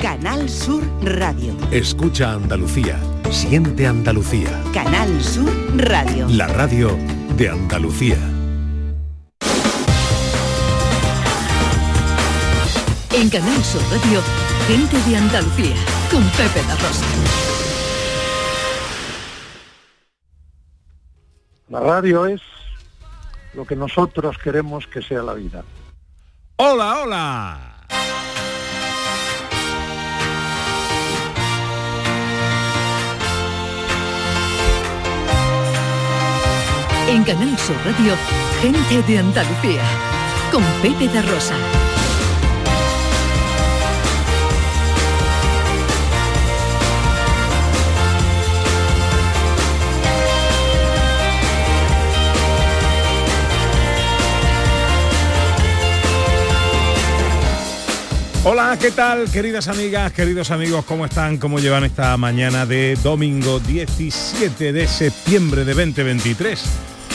Canal Sur Radio. Escucha Andalucía. Siente Andalucía. Canal Sur Radio. La radio de Andalucía. En Canal Sur Radio, gente de Andalucía, con Pepe La Rosa. La radio es lo que nosotros queremos que sea la vida. Hola, hola. En Canal Sur Radio, gente de Andalucía, con Pepe de Rosa. Hola, ¿qué tal, queridas amigas, queridos amigos? ¿Cómo están? ¿Cómo llevan esta mañana de domingo 17 de septiembre de 2023?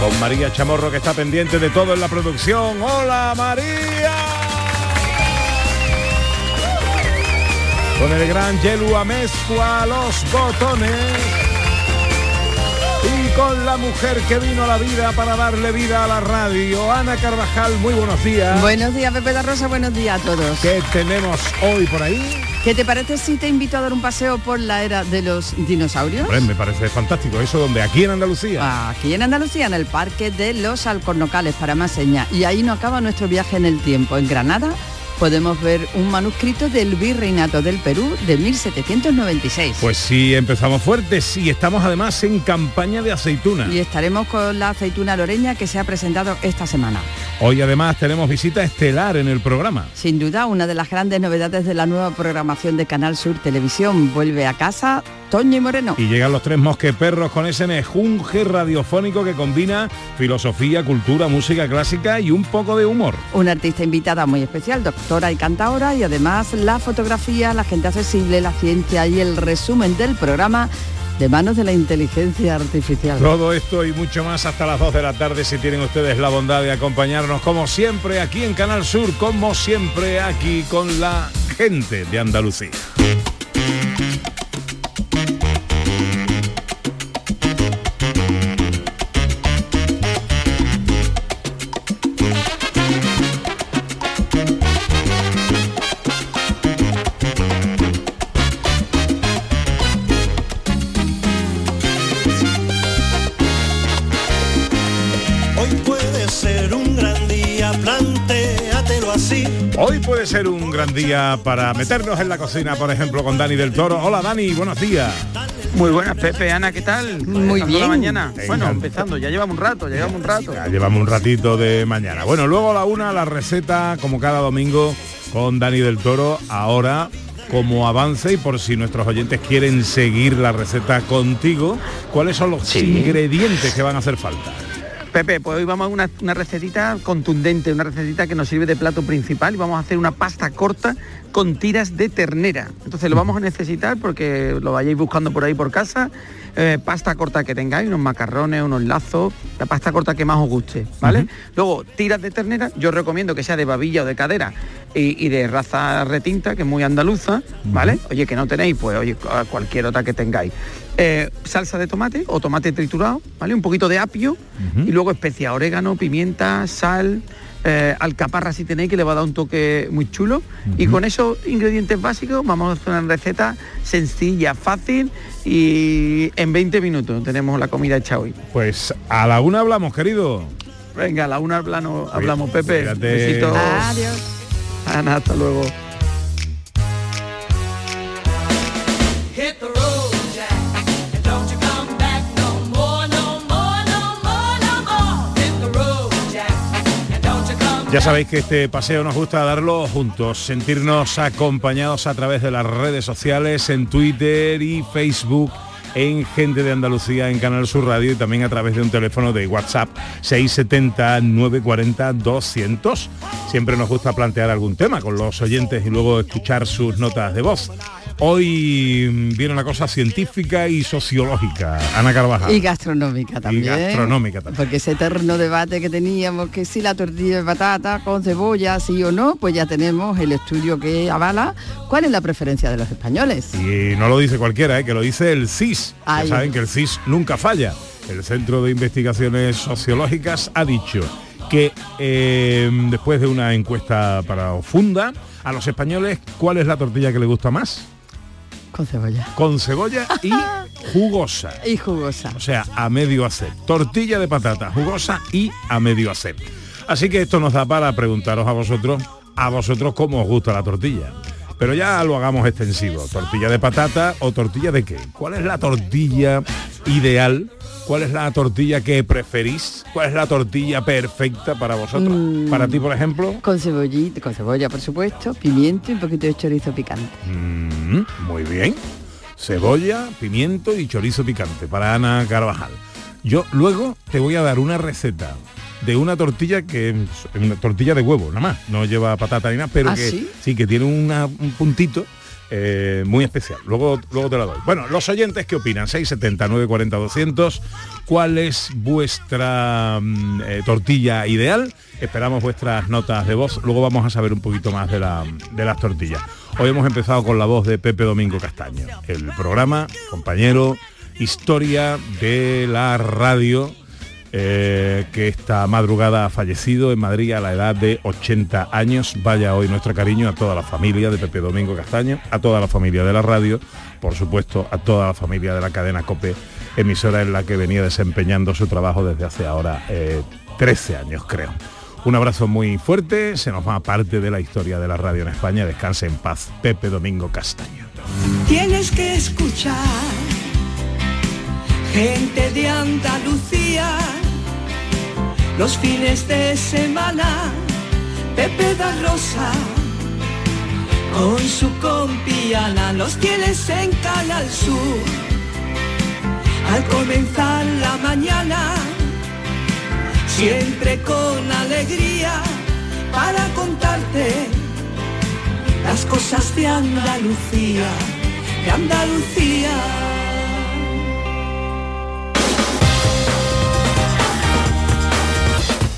Con María Chamorro que está pendiente de todo en la producción. ¡Hola María! Con el gran Yelu Amezcua a los botones. Y con la mujer que vino a la vida para darle vida a la radio, Ana Carvajal, muy buenos días. Buenos días, Pepe la Rosa, buenos días a todos. ¿Qué tenemos hoy por ahí? ¿Qué te parece si te invito a dar un paseo por la era de los dinosaurios? Hombre, me parece fantástico. ¿Eso donde? ¿Aquí en Andalucía? Aquí en Andalucía, en el Parque de los Alcornocales, para más señas. Y ahí no acaba nuestro viaje en el tiempo. En Granada podemos ver un manuscrito del Virreinato del Perú de 1796. Pues sí, empezamos fuertes y estamos además en campaña de aceituna. Y estaremos con la aceituna loreña que se ha presentado esta semana. Hoy además tenemos visita estelar en el programa. Sin duda, una de las grandes novedades de la nueva programación de Canal Sur Televisión. Vuelve a casa Toño y Moreno. Y llegan los tres mosqueperros con ese mejunje radiofónico que combina filosofía, cultura, música clásica y un poco de humor. Una artista invitada muy especial, doctora y cantadora, y además la fotografía, la gente accesible, la ciencia y el resumen del programa de manos de la inteligencia artificial. Todo esto y mucho más hasta las 2 de la tarde si tienen ustedes la bondad de acompañarnos como siempre aquí en Canal Sur, como siempre aquí con la gente de Andalucía. Gran día para meternos en la cocina, por ejemplo, con Dani del Toro. Hola Dani, buenos días. Muy buenas, Pepe, Ana, ¿qué tal? Muy bien. La mañana. Venga. Bueno, empezando, ya llevamos un rato, ya llevamos un rato. Ya llevamos un ratito de mañana. Bueno, luego a la una la receta, como cada domingo, con Dani del Toro. Ahora, como avance y por si nuestros oyentes quieren seguir la receta contigo, ¿cuáles son los Sí. ingredientes que van a hacer falta? Pepe, pues hoy vamos a una, una recetita contundente, una recetita que nos sirve de plato principal y vamos a hacer una pasta corta con tiras de ternera. Entonces lo vamos a necesitar porque lo vayáis buscando por ahí por casa. eh, pasta corta que tengáis, unos macarrones, unos lazos, la pasta corta que más os guste, ¿vale? Luego, tiras de ternera, yo recomiendo que sea de babilla o de cadera y, y de raza retinta, que es muy andaluza, ¿vale? Oye, que no tenéis, pues oye, cualquier otra que tengáis. Eh, salsa de tomate o tomate triturado, ¿vale? Un poquito de apio y luego especia, orégano, pimienta, sal, eh, alcaparra si tenéis que le va a dar un toque muy chulo y con esos ingredientes básicos vamos a hacer una receta sencilla, fácil y en 20 minutos tenemos la comida hecha hoy. Pues a la una hablamos, querido. Venga, a la una hablamos, hablamos Pepe. Adiós. Ana, hasta luego. Ya sabéis que este paseo nos gusta darlo juntos, sentirnos acompañados a través de las redes sociales, en Twitter y Facebook, en Gente de Andalucía, en Canal Sur Radio y también a través de un teléfono de WhatsApp 670-940-200. Siempre nos gusta plantear algún tema con los oyentes y luego escuchar sus notas de voz. Hoy viene una cosa científica y sociológica, Ana Carvajal. Y gastronómica también. Y gastronómica también. Porque ese eterno debate que teníamos, que si la tortilla de patata con cebolla, sí o no, pues ya tenemos el estudio que avala cuál es la preferencia de los españoles. Y no lo dice cualquiera, ¿eh? que lo dice el CIS. Ya saben que el CIS nunca falla. El Centro de Investigaciones Sociológicas ha dicho que eh, después de una encuesta para Funda, a los españoles, ¿cuál es la tortilla que les gusta más? Con cebolla. Con cebolla y jugosa. Y jugosa. O sea, a medio hacer. Tortilla de patata jugosa y a medio hacer. Así que esto nos da para preguntaros a vosotros, a vosotros cómo os gusta la tortilla. Pero ya lo hagamos extensivo. ¿Tortilla de patata o tortilla de qué? ¿Cuál es la tortilla ideal? ¿Cuál es la tortilla que preferís? ¿Cuál es la tortilla perfecta para vosotros? Mm. Para ti, por ejemplo. Con cebollita, con cebolla, por supuesto, pimiento y un poquito de chorizo picante. Mm, muy bien. Cebolla, pimiento y chorizo picante para Ana Carvajal. Yo luego te voy a dar una receta de una tortilla que es una tortilla de huevo, nada más. No lleva patata ni nada, pero ¿Ah, que sí? que tiene una- un puntito eh, muy especial. Luego, luego te la doy. Bueno, los oyentes, ¿qué opinan? 670 940 200. ¿Cuál es vuestra mm, eh, tortilla ideal? Esperamos vuestras notas de voz. Luego vamos a saber un poquito más de, la- de las tortillas. Hoy hemos empezado con la voz de Pepe Domingo Castaño. El programa, compañero, historia de la radio eh, que esta madrugada ha fallecido en Madrid a la edad de 80 años. Vaya hoy nuestro cariño a toda la familia de Pepe Domingo Castaño, a toda la familia de la radio, por supuesto a toda la familia de la cadena COPE, emisora en la que venía desempeñando su trabajo desde hace ahora eh, 13 años, creo. Un abrazo muy fuerte, se nos va parte de la historia de la radio en España. Descanse en paz, Pepe Domingo Castaño. Tienes que escuchar gente de Andalucía los fines de semana. Pepe da Rosa con su compiana los tienes en Canal Sur. Al comenzar la mañana, siempre con alegría para contarte las cosas de Andalucía, de Andalucía.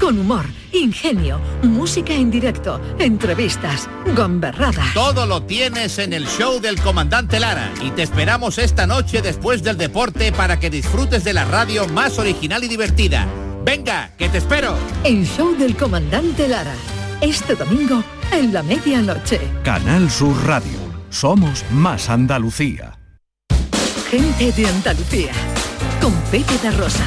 Con humor, ingenio, música en directo, entrevistas, gomberradas. Todo lo tienes en el show del comandante Lara y te esperamos esta noche después del deporte para que disfrutes de la radio más original y divertida. Venga, que te espero. El show del comandante Lara. Este domingo en la medianoche. Canal Sur Radio. Somos más Andalucía. Gente de Andalucía. Con Pepe Rosa.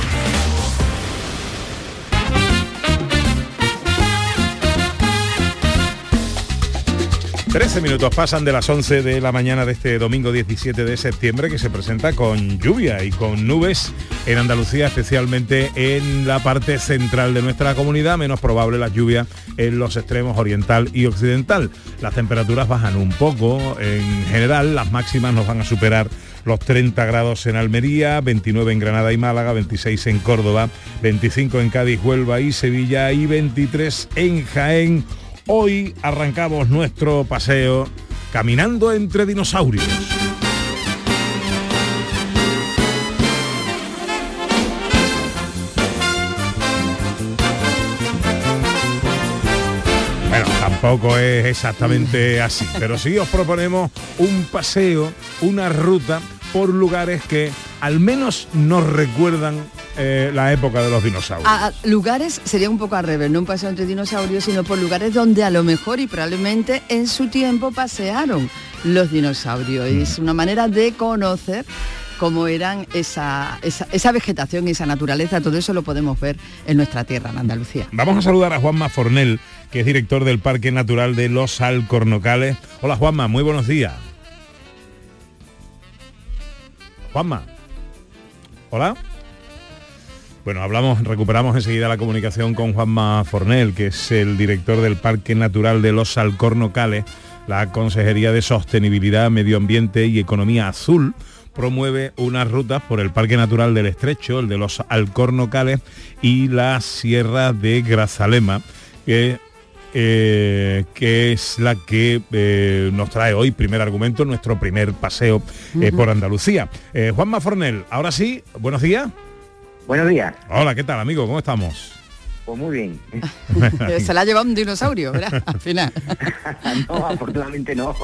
13 minutos pasan de las 11 de la mañana de este domingo 17 de septiembre que se presenta con lluvia y con nubes en Andalucía, especialmente en la parte central de nuestra comunidad, menos probable la lluvia en los extremos oriental y occidental. Las temperaturas bajan un poco, en general las máximas nos van a superar los 30 grados en Almería, 29 en Granada y Málaga, 26 en Córdoba, 25 en Cádiz, Huelva y Sevilla y 23 en Jaén. Hoy arrancamos nuestro paseo Caminando entre dinosaurios. Bueno, tampoco es exactamente así, pero sí os proponemos un paseo, una ruta por lugares que al menos nos recuerdan eh, la época de los dinosaurios. A a lugares sería un poco al revés, no un paseo entre dinosaurios, sino por lugares donde a lo mejor y probablemente en su tiempo pasearon los dinosaurios. Y es una manera de conocer cómo eran esa, esa, esa vegetación y esa naturaleza, todo eso lo podemos ver en nuestra tierra, en Andalucía. Vamos a saludar a Juanma Fornel, que es director del Parque Natural de Los Alcornocales. Hola Juanma, muy buenos días. Juanma. Hola. Bueno, hablamos, recuperamos enseguida la comunicación con Juanma Fornel, que es el director del Parque Natural de Los Alcornocales. La Consejería de Sostenibilidad, Medio Ambiente y Economía Azul promueve unas rutas por el Parque Natural del Estrecho, el de los Alcornocales y la Sierra de Grazalema, que, eh, que es la que eh, nos trae hoy, primer argumento, nuestro primer paseo eh, por Andalucía. Eh, Juanma Fornel, ahora sí, buenos días. Buenos días. Hola, ¿qué tal, amigo? ¿Cómo estamos? Pues muy bien. Se la ha llevado un dinosaurio, ¿verdad? Al final. no, afortunadamente no.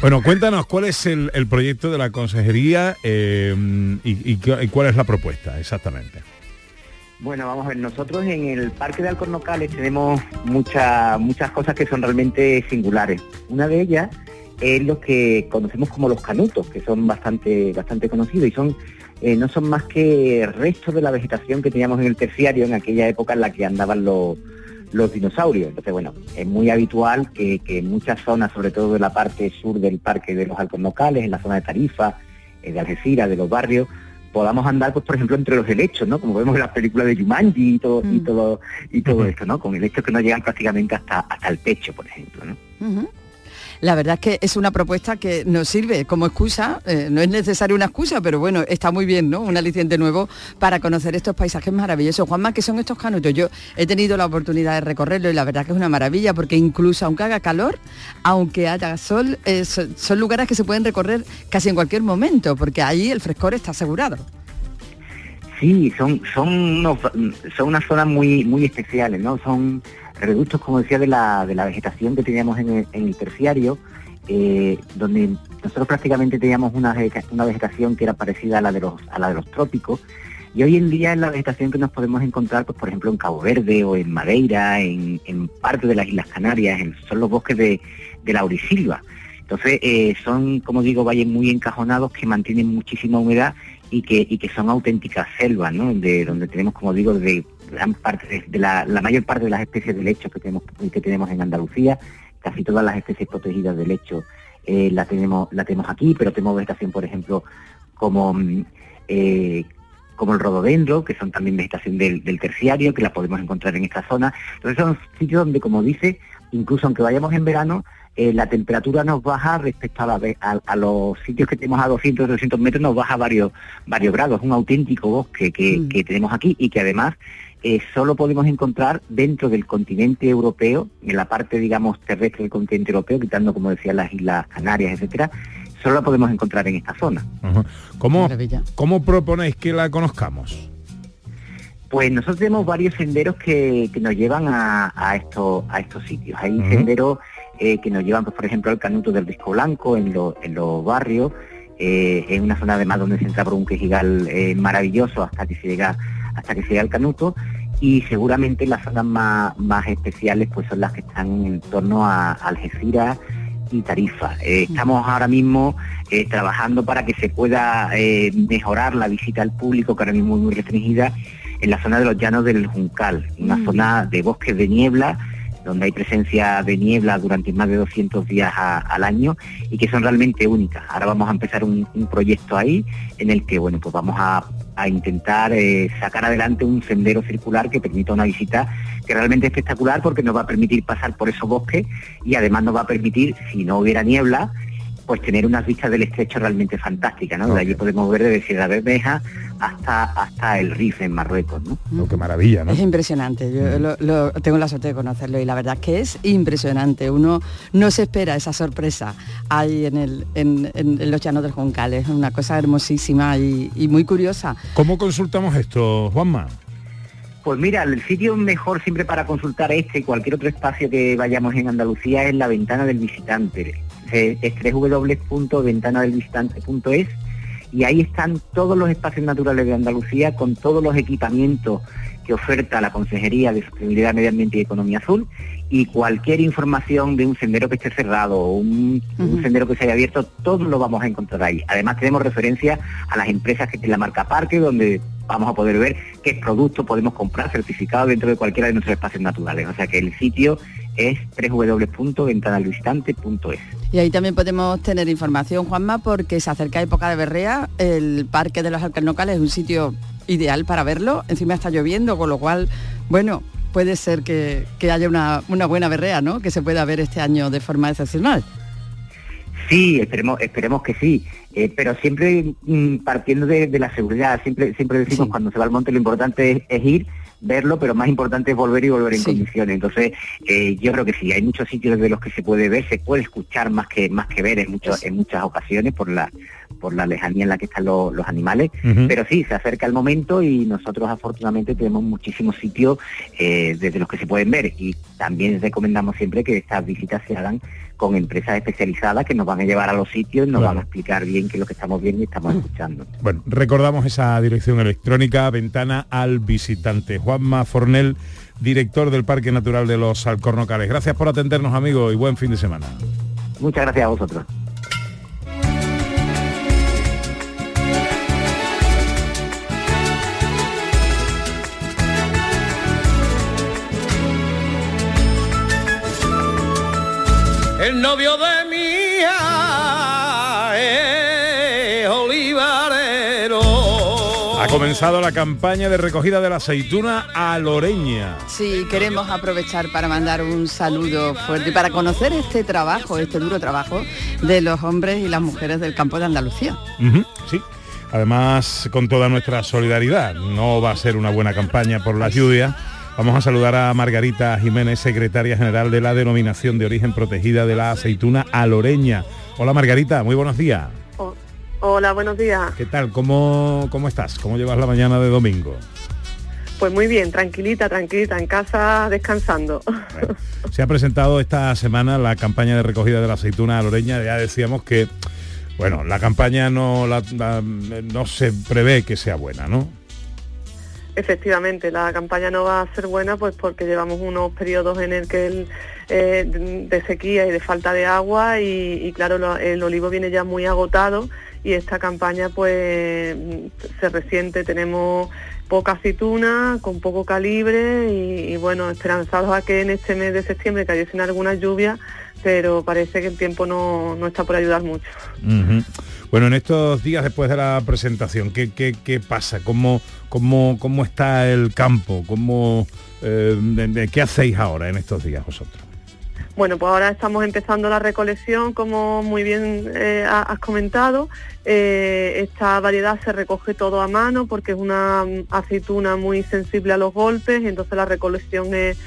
Bueno, cuéntanos cuál es el, el proyecto de la consejería eh, y, y cu- y cuál es la propuesta exactamente. Bueno, vamos a ver, nosotros en el Parque de Alcornocales tenemos muchas muchas cosas que son realmente singulares. Una de ellas es lo que conocemos como los canutos, que son bastante bastante conocidos y son eh, no son más que restos de la vegetación que teníamos en el terciario en aquella época en la que andaban los, los dinosaurios. Entonces, bueno, es muy habitual que, en muchas zonas, sobre todo en la parte sur del Parque de los Alcornocales, en la zona de Tarifa, eh, de Algeciras, de los barrios, podamos andar, pues por ejemplo, entre los helechos, ¿no? Como vemos en las películas de Jumanji y todo, y todo, y todo esto, ¿no? Con helechos que no llegan prácticamente hasta, hasta el techo, por ejemplo, ¿no? La verdad es que es una propuesta que nos sirve como excusa, eh, no es necesaria una excusa, pero bueno, está muy bien, ¿no? Un aliciente nuevo para conocer estos paisajes maravillosos. Juanma, ¿qué son estos canutos? Yo he tenido la oportunidad de recorrerlo y la verdad que es una maravilla porque incluso aunque haga calor, aunque haya sol, eh, son, lugares que se pueden recorrer casi en cualquier momento, porque ahí el frescor está asegurado. Sí, son, son, son unas zonas muy, muy especiales, ¿no? Son reductos, como decía, de la, de la vegetación que teníamos en el, en el terciario, eh, donde nosotros prácticamente teníamos una, una vegetación que era parecida a la de los, a la de los trópicos. Y hoy en día es la vegetación que nos podemos encontrar, pues, por ejemplo, en Cabo Verde o en Madeira, en, en parte de las Islas Canarias, en- son los bosques de, de laurisilva. Entonces, eh, son, como digo, valles muy encajonados que mantienen muchísima humedad y que, y que son auténticas selvas, ¿no? De, donde tenemos, como digo, de gran parte de, la, la mayor parte de las especies de lecho que tenemos, que tenemos en Andalucía, casi todas las especies protegidas de lecho eh, la tenemos, la tenemos aquí, pero tenemos vegetación, por ejemplo, como mm, eh, como el rododendro, que son también vegetación del, del terciario, que la podemos encontrar en esta zona. Entonces son sitios donde, como dice, incluso aunque vayamos en verano, eh, la temperatura nos baja respecto a, la a, a los sitios que tenemos a 200, 300 metros, nos baja varios, varios grados. Es un auténtico bosque que, que tenemos aquí y que además eh, solo podemos encontrar dentro del continente europeo, en la parte, digamos, terrestre del continente europeo, quitando, como decía, las Islas Canarias, etcétera, solo la podemos encontrar en esta zona. Ajá. ¿Cómo, ¿Cómo proponéis que la conozcamos? Pues nosotros tenemos varios senderos que, que nos llevan a, a estos, a estos sitios. Hay senderos eh, que nos llevan, pues, por ejemplo, al Canuto del Risco Blanco en, los- en los barrios. Eh, es una zona además donde se entra por un quejigal eh, maravilloso hasta que se llega hasta que se llega al Canuto. Y seguramente las zonas más, más especiales pues son las que están en torno a Algeciras y Tarifa. Eh, estamos ahora mismo eh, trabajando para que se pueda eh, mejorar la visita al público, que ahora mismo es muy restringida, en la zona de los llanos del Juncal, una Mm. zona de bosques de niebla, donde hay presencia de niebla durante más de 200 días a- al año y que son realmente únicas. Ahora vamos a empezar un, un proyecto ahí en el que bueno pues vamos a, a intentar eh, sacar adelante un sendero circular que permita una visita que realmente es espectacular porque nos va a permitir pasar por esos bosques y además nos va a permitir, si no hubiera niebla, pues tener unas vistas del estrecho realmente fantásticas, ¿no? De allí podemos ver desde Sierra Bermeja hasta hasta el Rif en Marruecos, ¿no? Oh, qué maravilla, ¿no? Es impresionante, yo lo- lo- tengo la suerte de conocerlo y la verdad es que es impresionante. Uno no se espera esa sorpresa ahí en, el, en, en- en los llanos del Juncal, es una cosa hermosísima y, y muy curiosa. ¿Cómo consultamos esto, Juanma? Pues mira, el sitio mejor siempre para consultar este y cualquier otro espacio que vayamos en Andalucía es la ventana del visitante. Es www.ventanadelvisitante.es y ahí están todos los espacios naturales de Andalucía con todos los equipamientos que oferta la Consejería de Sostenibilidad, Medio Ambiente y Economía Azul y cualquier información de un sendero que esté cerrado o un, un sendero que se haya abierto, todo lo vamos a encontrar ahí. Además tenemos referencia a las empresas que tienen la marca Parque, donde vamos a poder ver qué productos podemos comprar certificados dentro de cualquiera de nuestros espacios naturales. O sea que el sitio es www.ventanalvisitante.es. Y ahí también podemos tener información, Juanma, porque se acerca época de berrea, el Parque de los Alcarnocales es un sitio ideal para verlo, encima está lloviendo, con lo cual, bueno, puede ser que, que haya una, una buena berrea, ¿no? Que se pueda ver este año de forma excepcional. Sí, esperemos, esperemos que sí, eh, pero siempre mm, partiendo de, de la seguridad, siempre, siempre decimos cuando se va al monte lo importante es, es ir, verlo, pero más importante es volver y volver en condiciones. Entonces, eh, yo creo que sí, hay muchos sitios de los que se puede ver, se puede escuchar más que más que ver en muchos, en muchas ocasiones por la por la lejanía en la que están los, los animales, pero sí, se acerca el momento y nosotros afortunadamente tenemos muchísimos sitios eh, desde los que se pueden ver y también recomendamos siempre que estas visitas se hagan con empresas especializadas que nos van a llevar a los sitios, nos Claro. van a explicar bien qué es lo que estamos viendo y estamos escuchando. Bueno, recordamos esa dirección electrónica, ventana al visitante. Juanma Fornel, director del Parque Natural de los Alcornocales. Gracias por atendernos, amigo, y buen fin de semana. Muchas gracias a vosotros. Comenzado la campaña de recogida de la aceituna a Loreña. Sí, queremos aprovechar para mandar un saludo fuerte y para conocer este trabajo, este duro trabajo de los hombres y las mujeres del campo de Andalucía. Ujú, sí. Además, con toda nuestra solidaridad, no va a ser una buena campaña por las lluvias. Vamos a saludar a Margarita Jiménez, secretaria general de la Denominación de Origen Protegida de la Aceituna Aloreña. Hola Margarita, muy buenos días. Hola, buenos días. ¿Qué tal? ¿Cómo, ¿Cómo estás? ¿Cómo llevas la mañana de domingo? Pues muy bien, tranquilita, tranquilita, en casa descansando. Se ha presentado esta semana la campaña de recogida de la aceituna aloreña. Ya decíamos que, bueno, la campaña no, la- la- no se prevé que sea buena, ¿no? Efectivamente, la campaña no va a ser buena pues porque llevamos unos periodos en el que el, eh, de sequía y de falta de agua y, y claro, lo- el olivo viene ya muy agotado y esta campaña pues se resiente, tenemos poca aceituna, con poco calibre y, bueno, esperanzados a que en este mes de septiembre cayesen algunas lluvias, pero parece que el tiempo no, no está por ayudar mucho. Bueno, en estos días después de la presentación, ¿qué, qué- qué pasa? ¿Cómo, cómo, ¿Cómo está el campo? ¿Cómo, eh, ¿Qué hacéis ahora en estos días vosotros? Bueno, pues ahora estamos empezando la recolección, como muy bien eh, ha- has comentado. Eh, esta variedad se recoge todo a mano porque es una mm, aceituna muy sensible a los golpes, entonces la recolección es,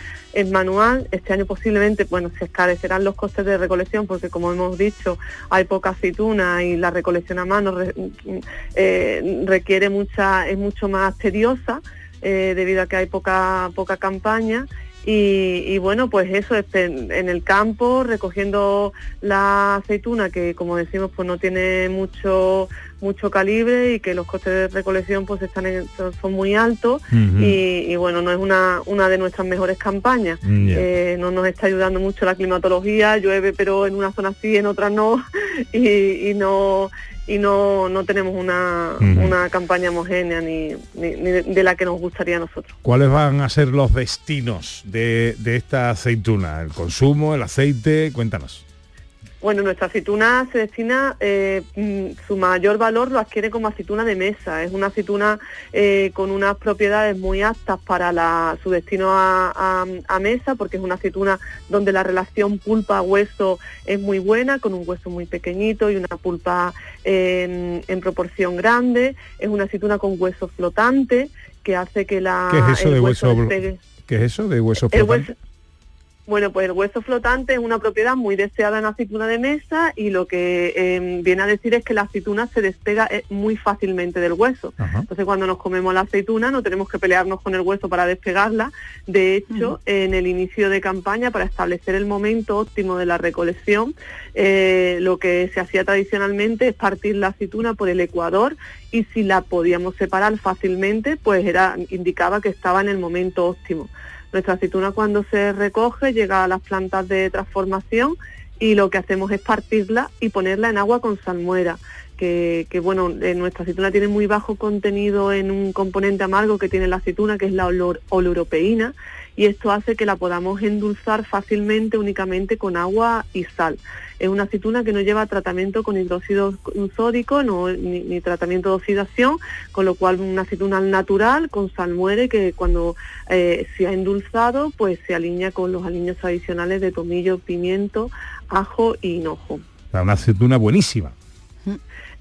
manual. Este año posiblemente, bueno, se escarecerán los costes de recolección porque como hemos dicho, hay poca aceituna y la recolección a mano re- mm, eh, requiere mucha, es mucho más tediosa debido a que hay poca, poca campaña. Y, y bueno, pues eso, es en, el campo, recogiendo la aceituna, que como decimos, pues no tiene mucho mucho calibre y que los costes de recolección pues están en- son, muy altos y, y bueno, no es una, una de nuestras mejores campañas. Mm. Eh, no nos está ayudando mucho la climatología, llueve pero en una zona sí, en otra no, y, y no y no, no tenemos una, una campaña homogénea ni, ni- de la que nos gustaría a nosotros. ¿Cuáles van a ser los destinos de, de esta aceituna? ¿El consumo, el aceite? Cuéntanos. Bueno, nuestra aceituna se destina, eh, mm, su mayor valor lo adquiere como aceituna de mesa. Es una aceituna eh, con unas propiedades muy aptas para la- su destino a, a- a mesa, porque es una aceituna donde la relación pulpa-hueso es muy buena, con un hueso muy pequeñito y una pulpa en, en proporción grande. Es una aceituna con hueso flotante que hace que la, ¿Qué es eso de hueso? despegue. ¿Qué es eso de hueso flotante? Bueno, pues el hueso flotante es una propiedad muy deseada en la aceituna de mesa y lo que eh, viene a decir es que la aceituna se despega eh, muy fácilmente del hueso. Entonces cuando nos comemos la aceituna no tenemos que pelearnos con el hueso para despegarla. De hecho, en el inicio de campaña, para establecer el momento óptimo de la recolección, eh, lo que se hacía tradicionalmente es partir la aceituna por el ecuador y si la podíamos separar fácilmente, pues era indicaba que estaba en el momento óptimo. Nuestra aceituna cuando se recoge llega a las plantas de transformación y lo que hacemos es partirla y ponerla en agua con salmuera. Que, bueno, eh, nuestra aceituna tiene muy bajo contenido en un componente amargo que tiene la aceituna, que es la olor, y esto hace que la podamos endulzar fácilmente únicamente con agua y sal. Es una aceituna que no lleva tratamiento con hidróxido sódico no, ni, ni tratamiento de oxidación, con lo cual una aceituna natural con salmuere que cuando eh, se ha endulzado pues se alinea con los aliños tradicionales de tomillo, pimiento, ajo y hinojo. Una aceituna buenísima.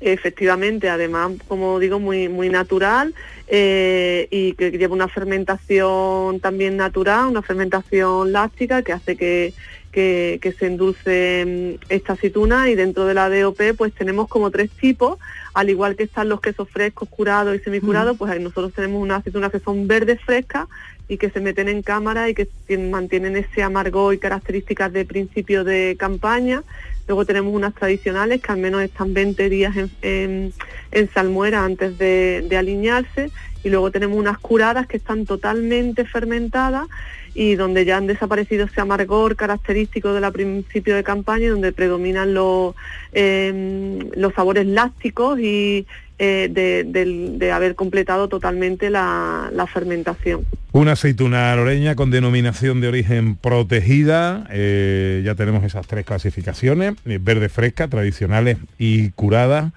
Efectivamente, además, como digo, muy, muy natural eh, y que lleva una fermentación también natural, una fermentación láctica que hace que, que, que se endulce mm, esta aceituna y dentro de la DOP pues tenemos como tres tipos, al igual que están los quesos frescos, curados y semicurados, pues ahí nosotros tenemos unas aceitunas que son verdes frescas y que se meten en cámara y que tien- mantienen ese amargor y características de principio de campaña. Luego tenemos unas tradicionales que al menos están 20 días en, en- en salmuera antes de, de aliñarse. Y luego tenemos unas curadas que están totalmente fermentadas y donde ya han desaparecido ese amargor característico de la principio de campaña y donde predominan los, eh, los sabores lácticos y eh, de, del- de haber completado totalmente la, la fermentación. Una aceituna loreña con denominación de origen protegida. eh, ya tenemos esas tres clasificaciones, eh, verde fresca, tradicionales y curada.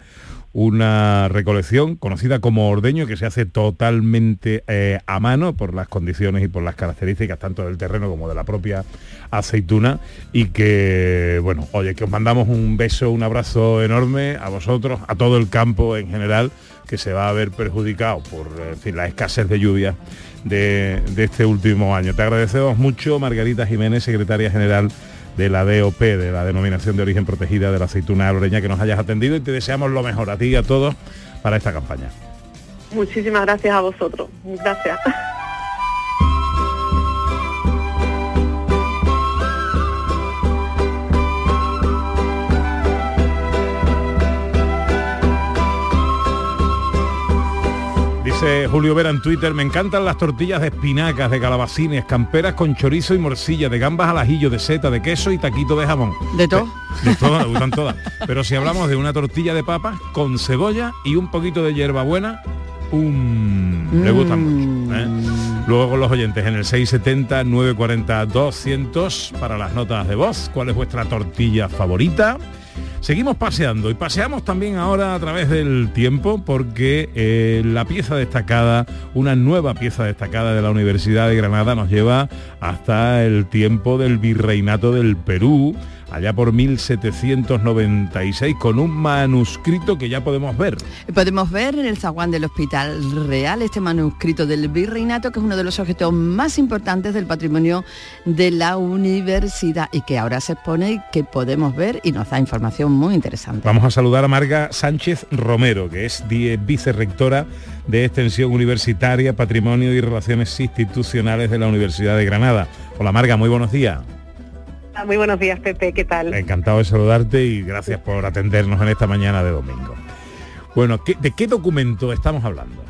Una recolección conocida como ordeño que se hace totalmente eh, a mano por las condiciones y por las características tanto del terreno como de la propia aceituna y que, bueno, oye, que os mandamos un beso, un abrazo enorme a vosotros, a todo el campo en general que se va a ver perjudicado por eh, en fin, la escasez de lluvia de, de este último año. Te agradecemos mucho, Margarita Jiménez, secretaria general de la DOP, de la Denominación de Origen Protegida de la Aceituna Loreña, que nos hayas atendido y te deseamos lo mejor a ti y a todos para esta campaña. Muchísimas gracias a vosotros. Gracias. Dice Julio Vera en Twitter, me encantan las tortillas de espinacas, de calabacines, camperas con chorizo y morcilla, de gambas al ajillo, de seta, de queso y taquito de jamón. ¿De todo? De todas, me gustan todas. Pero si hablamos de una tortilla de papas con cebolla y un poquito de hierbabuena, um, le gustan mucho. ¿eh? Luego con los oyentes en el 670 940 200 para las notas de voz. ¿Cuál es vuestra tortilla favorita? Seguimos paseando y paseamos también ahora a través del tiempo porque eh, la pieza destacada, una nueva pieza destacada de la Universidad de Granada nos lleva hasta el tiempo del virreinato del Perú, allá por 1796, con un manuscrito que ya podemos ver. Podemos ver en el zaguán del Hospital Real este manuscrito del virreinato, que es uno de los objetos más importantes del patrimonio de la universidad y que ahora se expone y que podemos ver y nos da información muy interesante. Vamos a saludar a Marga Sánchez Romero, que es vicerrectora de Extensión Universitaria, Patrimonio y Relaciones Institucionales de la Universidad de Granada. Hola Marga, muy buenos días. Ah, Muy buenos días, Pepe, ¿qué tal? Encantado de saludarte y gracias por atendernos en esta mañana de domingo. Bueno, ¿qué- ¿de qué documento estamos hablando?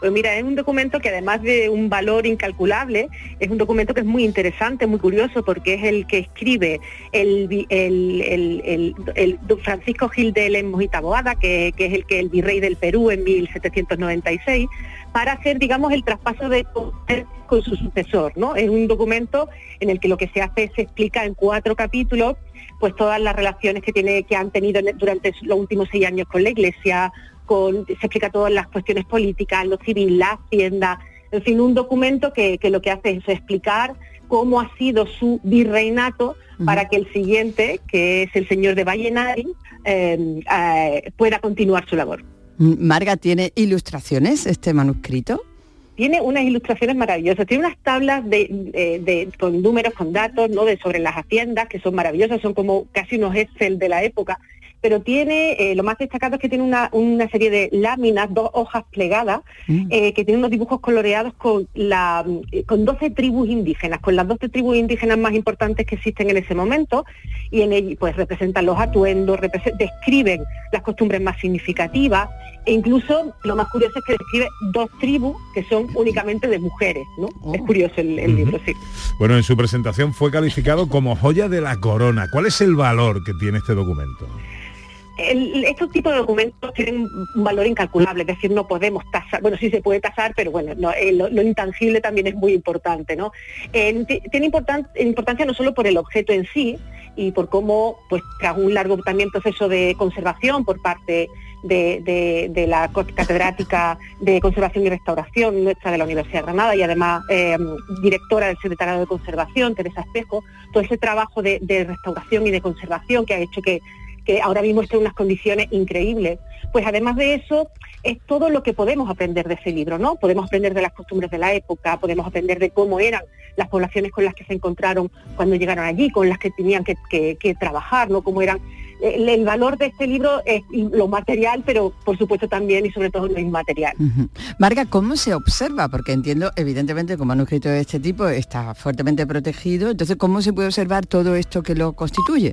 Pues mira, es un documento que además de un valor incalculable, es un documento que es muy interesante, muy curioso, porque es el que escribe el, Francisco Gil de Lemos y Taboada, que, que es el que el virrey del Perú en 1796, para hacer, digamos, el traspaso de con su sucesor, ¿no? Es un documento en el que lo que se hace se explica en cuatro capítulos pues todas las relaciones que tiene que han tenido en- durante los últimos seis años con la Iglesia, con, se explica todas las cuestiones políticas, lo civil, la hacienda, en fin, un documento que, que lo que hace es explicar cómo ha sido su virreinato para que el siguiente, que es el señor de Vallenari, eh, eh, pueda continuar su labor. Marga, ¿tiene ilustraciones este manuscrito? tiene unas ilustraciones maravillosas, tiene unas tablas de, de- con números, con datos, ¿no? De sobre las haciendas, que son maravillosas, son como casi unos Excel de la época, pero tiene, eh, lo más destacado es que tiene una, una serie de láminas, dos hojas plegadas, eh, que tiene unos dibujos coloreados con, la, eh, con 12 tribus indígenas, con las 12 tribus indígenas más importantes que existen en ese momento, y en ello pues representan los atuendos, describen las costumbres más significativas, e incluso lo más curioso es que describe dos tribus que son únicamente de mujeres, ¿no? Es curioso el, el libro, sí. Bueno, en su presentación fue calificado como joya de la corona. ¿Cuál es el valor que tiene este documento? El- estos tipos de documentos tienen un valor incalculable, es decir, no podemos tasar, bueno, sí se puede tasar, pero bueno, no, eh, lo, intangible también es muy importante, ¿no? Ti- tiene importan- importancia no solo por el objeto en sí y por cómo, pues, tras un largo también proceso de conservación por parte de, de- de la catedrática de conservación y restauración nuestra de la Universidad Granada y además eh, directora del Secretariado de Conservación, Teresa Espejo, todo ese trabajo de restauración y de conservación que ha hecho que que ahora mismo está en unas condiciones increíbles. Pues además de eso, es todo lo que podemos aprender de ese libro, ¿no? Podemos aprender de las costumbres de la época, podemos aprender de cómo eran las poblaciones con las que se encontraron cuando llegaron allí, con las que tenían que, trabajar, ¿no? Cómo eran. El, el valor de este libro es lo material, pero por supuesto también y sobre todo lo inmaterial. Marga, ¿cómo se observa? Porque entiendo, evidentemente, como manuscrito de este tipo está fuertemente protegido, entonces, ¿cómo se puede observar todo esto que lo constituye?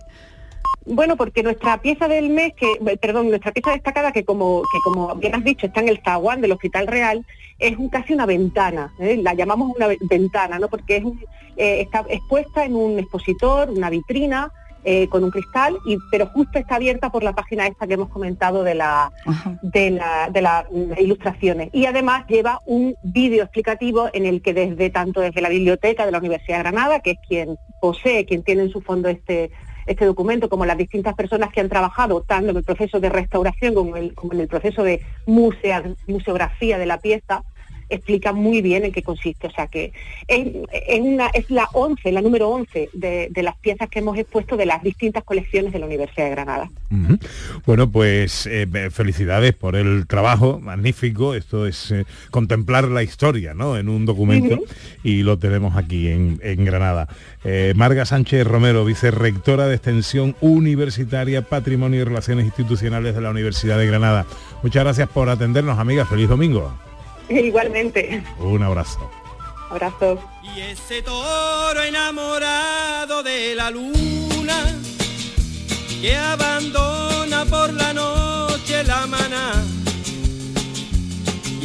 Bueno, porque nuestra pieza del mes, que, eh, perdón, nuestra pieza destacada, que como, que como bien has dicho, está en el zaguán del Hospital Real, es un- casi una ventana, ¿eh? la llamamos una ve- ventana, ¿no? Porque es un- eh, está expuesta en un expositor, una vitrina, eh, con un cristal, y, pero justo está abierta por la página esta que hemos comentado de la, de la- de las ilustraciones. Y además lleva un vídeo explicativo en el que desde tanto desde la biblioteca de la Universidad de Granada, que es quien posee, quien tiene en su fondo este este documento, como las distintas personas que han trabajado tanto en el proceso de restauración como, el- como en el proceso de museografía de la pieza, explica muy bien en qué consiste. O sea que es, es una, es la 11, la número 11 de, de las piezas que hemos expuesto de las distintas colecciones de la Universidad de Granada. Bueno, pues eh, felicidades por el trabajo, magnífico. Esto es eh, contemplar la historia, ¿no? En un documento y lo tenemos aquí en, en Granada. Eh, Marga Sánchez Romero, vicerrectora de Extensión Universitaria, Patrimonio y Relaciones Institucionales de la Universidad de Granada. Muchas gracias por atendernos, amiga. Feliz domingo. Igualmente. Un abrazo. Abrazo. Y ese toro enamorado de la luna que abandona por la noche la maná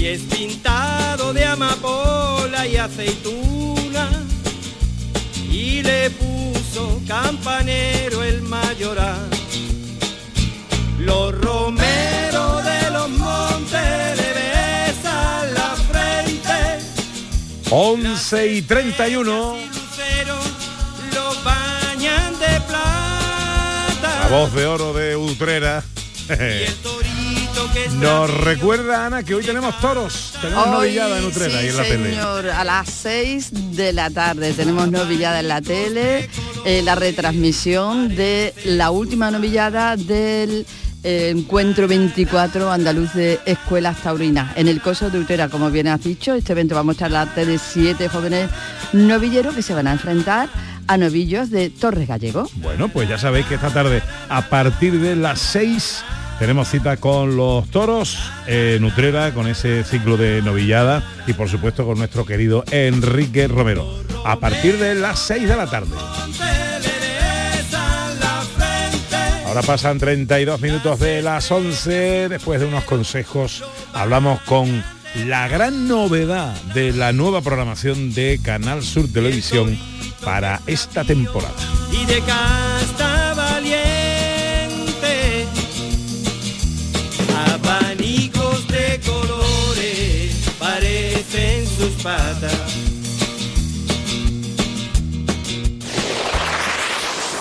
y es pintado de amapola y aceituna y le puso campanero el mayoral. Los romeros 11 y 31. los bañan de plata. La voz de oro de Utrera. Nos recuerda, Ana, que hoy tenemos toros. Tenemos Hoy, novillada en Utrera sí, y en la tele. señor, a las 6 de la tarde tenemos novillada en la tele, eh, la retransmisión de la última novillada del encuentro 24 andaluz de escuelas taurinas en el coso de Utera, como bien has dicho, este evento va a mostrar la de siete jóvenes novilleros que se van a enfrentar a novillos de Torres Gallego. Bueno, pues ya sabéis que esta tarde, a partir de las 6, tenemos cita con los toros en Utrera, con ese ciclo de novillada y por supuesto con nuestro querido Enrique Romero. A partir de las 6 de la tarde. Ahora pasan 32 minutos de las 11, después de unos consejos hablamos con la gran novedad de la nueva programación de Canal Sur Televisión para esta temporada. y de casta valiente. Abanicos de colores parecen sus patas.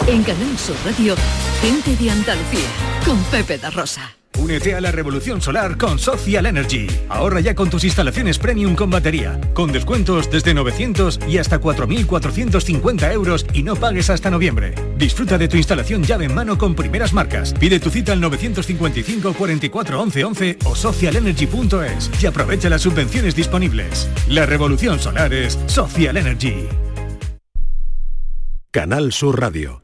En Canal Sur Radio, gente de Andalucía, con Pepe da Rosa. Únete a la revolución solar con Social Energy. Ahorra ya con tus instalaciones premium con batería, con descuentos desde 900 y hasta 4.450 euros y no pagues hasta noviembre. Disfruta de tu instalación llave en mano con primeras marcas. Pide tu cita al 955 44 11 11 o socialenergy.es y aprovecha las subvenciones disponibles. La revolución solar es Social Energy. Canal Sur Radio.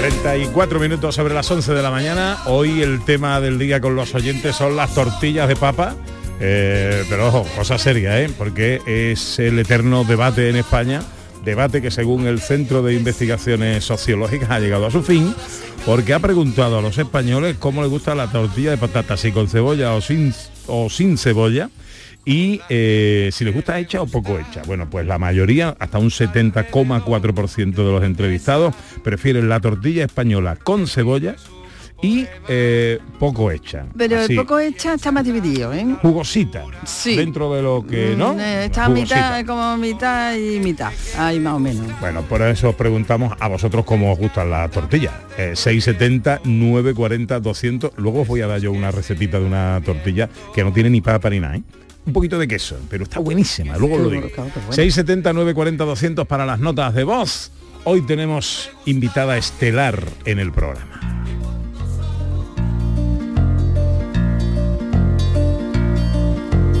34 minutos sobre las 11 de la mañana. Hoy el tema del día con los oyentes son las tortillas de papa. Eh, pero ojo, cosa seria, ¿eh? porque es el eterno debate en España, debate que según el Centro de Investigaciones Sociológicas ha llegado a su fin, porque ha preguntado a los españoles cómo les gusta la tortilla de patata, si con cebolla o sin, o sin cebolla, y eh, si les gusta hecha o poco hecha. Bueno, pues la mayoría, hasta un 70,4% de los entrevistados, prefieren la tortilla española con cebolla y eh, poco hecha. Pero Así, el poco hecha está más dividido, ¿eh? jugosita. Sí. Dentro de lo que, ¿no? Mm, eh, Está Jugosita. mitad, como mitad y mitad. Ahí más o menos. Bueno, por eso os preguntamos a vosotros cómo os gustan las tortillas. Eh, 670, 940, 200. Luego os voy a dar yo una recetita de una tortilla que no tiene ni papa ni nada, ¿eh? Un poquito de queso, pero está buenísima, luego lo digo. 670, 940, 200 para las notas de voz. Hoy tenemos invitada estelar en el programa.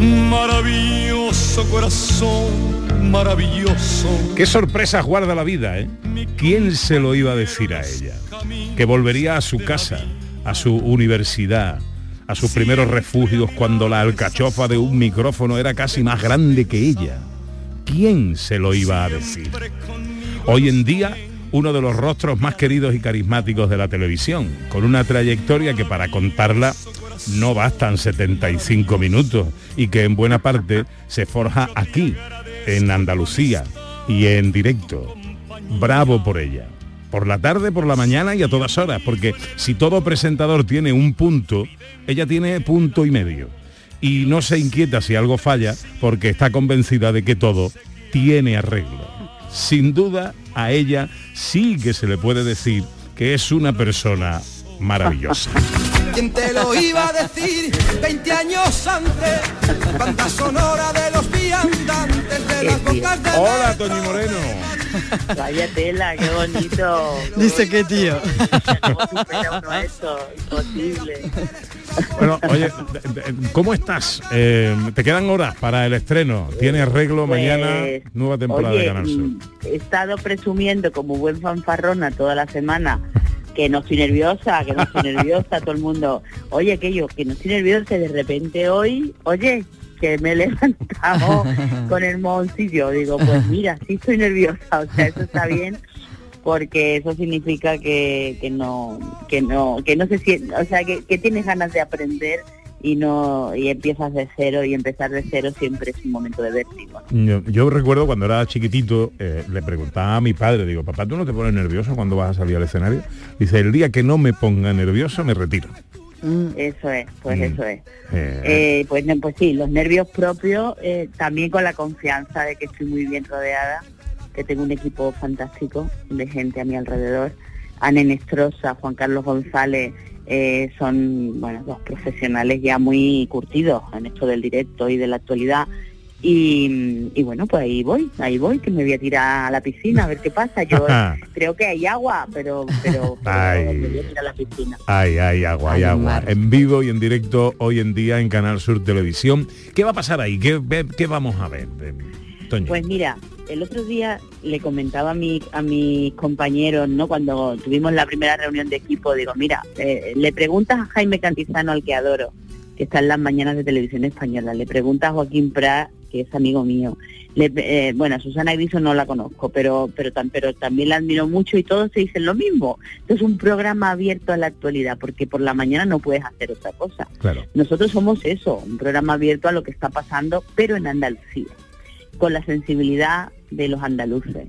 Maravilloso corazón, maravilloso. Qué sorpresas guarda la vida, ¿eh? ¿Quién se lo iba a decir a ella? Que volvería a su casa, a su universidad, a sus primeros refugios cuando la alcachofa de un micrófono era casi más grande que ella. ¿Quién se lo iba a decir? Hoy en día, uno de los rostros más queridos y carismáticos de la televisión, con una trayectoria que para contarla no bastan 75 minutos y que en buena parte se forja aquí, en Andalucía y en directo. Bravo por ella. Por la tarde, por la mañana y a todas horas, porque si todo presentador tiene un punto, ella tiene punto y medio. Y no se inquieta si algo falla, porque está convencida de que todo tiene arreglo. Sin duda, a ella sí que se le puede decir que es una persona maravillosa. ¿Quién te lo iba a decir 20 años antes? Banda sonora de los viandantes de las bocas de Hola, Toñi Moreno. Vaya tela, qué bonito. Dice que tío. Imposible. Bueno, oye, ¿cómo estás? Eh, te quedan horas para el estreno. Tiene arreglo mañana, Pues, nueva temporada Oye, de Canal Sur. mm, he estado presumiendo como buen fanfarrona toda la semana que no estoy nerviosa, que no estoy nerviosa, todo el mundo, oye, que yo, que no estoy nerviosa, de repente hoy, oye, que me he levantado con el moncillo, digo, pues mira, sí estoy nerviosa, o sea, eso está bien, porque eso significa que, que no que no que no se siente, o sea, que, que tienes ganas de aprender y no y empiezas de cero y empezar de cero siempre es un momento de vértigo. ¿no? Yo, yo recuerdo cuando era chiquitito, eh, le preguntaba a mi padre, digo, papá, ¿tú no te pones nervioso cuando vas a salir al escenario? Dice, el día que no me ponga nervioso, me retiro. Eso es, pues Mm. eso es. Eh, Eh, pues, pues sí, los nervios propios, eh, también con la confianza de que estoy muy bien rodeada, que tengo un equipo fantástico de gente a mi alrededor. Ana Nestrosa, Juan Carlos González, son bueno dos profesionales ya muy curtidos en esto del directo y de la actualidad. Y, y bueno, pues ahí voy, ahí voy, que me voy a tirar a la piscina a ver qué pasa. Yo creo que hay agua, pero, pero, pero Ay. me voy a tirar a la piscina. Ay, ay, agua, hay Ay, agua. mar. En vivo y en directo hoy en día en Canal Sur Televisión. ¿Qué va a pasar ahí? ¿Qué, qué vamos a ver? Eh, Toño. Pues mira, el otro día le comentaba a, mi, a mis compañeros, ¿no? Cuando tuvimos la primera reunión de equipo, digo, mira, eh, le preguntas a Jaime Cantizano, al que adoro, que está en las mañanas de televisión española, le preguntas a Joaquín Prat, que es amigo mío, le- eh, bueno, a Susana Griso no la conozco, pero, pero, pero también la admiro mucho y todos se dicen lo mismo. Esto es un programa abierto a la actualidad, porque por la mañana no puedes hacer otra cosa. Claro. Nosotros somos eso, un programa abierto a lo que está pasando, pero en Andalucía, con la sensibilidad de los andaluces,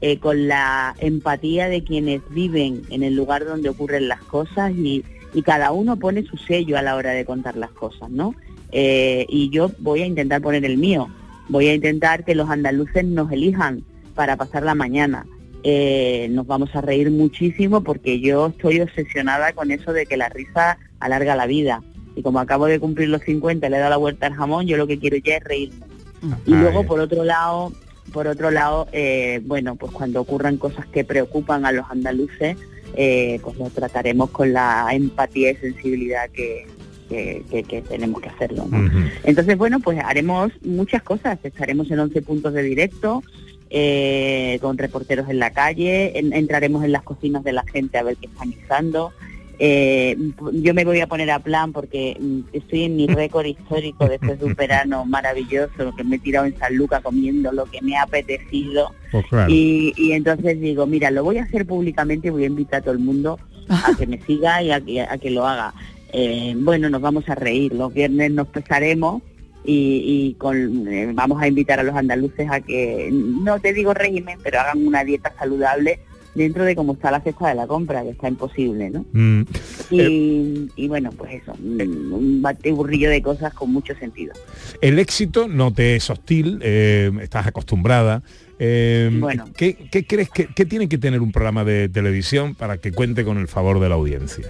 eh, con la empatía de quienes viven en el lugar donde ocurren las cosas y, y cada uno pone su sello a la hora de contar las cosas, ¿no? Eh, y yo voy a intentar poner el mío, voy a intentar que los andaluces nos elijan para pasar la mañana. Eh, nos vamos a reír muchísimo porque yo estoy obsesionada con eso de que la risa alarga la vida. Y como acabo de cumplir los 50, le he dado la vuelta al jamón, yo lo que quiero ya es reírme. Y luego, por otro lado, por otro lado, eh, bueno, pues cuando ocurran cosas que preocupan a los andaluces, eh, pues lo trataremos con la empatía y sensibilidad que, que- que- que tenemos que hacerlo. ¿no? Entonces, bueno, pues haremos muchas cosas. Estaremos en 11 puntos de directo, eh, con reporteros en la calle, en- entraremos en las cocinas de la gente a ver qué están guisando. Eh, yo me voy a poner a plan porque mm, estoy en mi récord histórico después de un verano maravilloso, lo que me he tirado en San Luca comiendo lo que me ha apetecido. Pues claro. Y, y entonces digo, mira, lo voy a hacer públicamente y voy a invitar a todo el mundo a que me siga y a que lo haga. Eh, bueno, nos vamos a reír, los viernes nos pesaremos y, y con, eh, vamos a invitar a los andaluces a que, no te digo régimen, pero hagan una dieta saludable dentro de cómo está la cesta de la compra, que está imposible, ¿no? Mm, Y, y bueno, pues eso, un un batiburrillo de cosas con mucho sentido. El éxito no te es hostil, eh, estás acostumbrada. Eh, Bueno. ¿qué, qué crees que qué tiene que tener un programa de televisión para que cuente con el favor de la audiencia?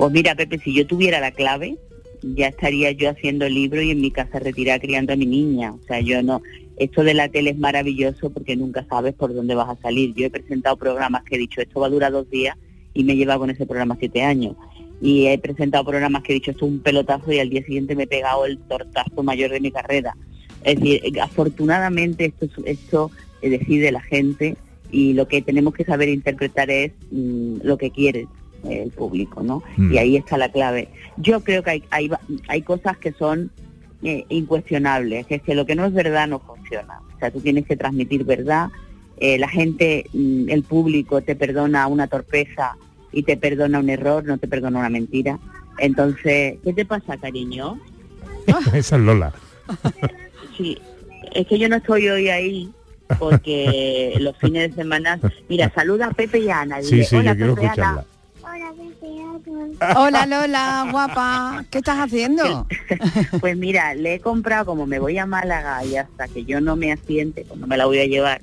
Pues mira, Pepe, si yo tuviera la clave, ya estaría yo haciendo el libro y en mi casa retirada criando a mi niña. O sea, yo no... Esto de la tele es maravilloso porque nunca sabes por dónde vas a salir. Yo he presentado programas que he dicho, esto va a durar dos días y me he llevado con ese programa siete años. Y he presentado programas que he dicho, esto es un pelotazo y al día siguiente me he pegado el tortazo mayor de mi carrera. Es decir, eh, afortunadamente esto, es- esto eh, decide la gente y lo que tenemos que saber interpretar es mm, lo que quiere el público, ¿no? Mm. Y ahí está la clave. Yo creo que hay, hay, hay cosas que son eh, incuestionables, que es que lo que no es verdad no funciona. O sea, tú tienes que transmitir verdad, eh, la gente, mm, el público te perdona una torpeza y te perdona un error, no te perdona una mentira. Entonces, ¿qué te pasa, cariño? Esa es Lola. Sí, es que yo no estoy hoy ahí porque los fines de semana... Mira, saluda a Pepe y a Ana. Sí, dile, sí, "Hola, yo quiero Pepe y Ana". Hola Lola, guapa. ¿Qué estás haciendo? Pues mira, le he comprado, como me voy a Málaga y hasta que yo no me asiente, pues no me la voy a llevar,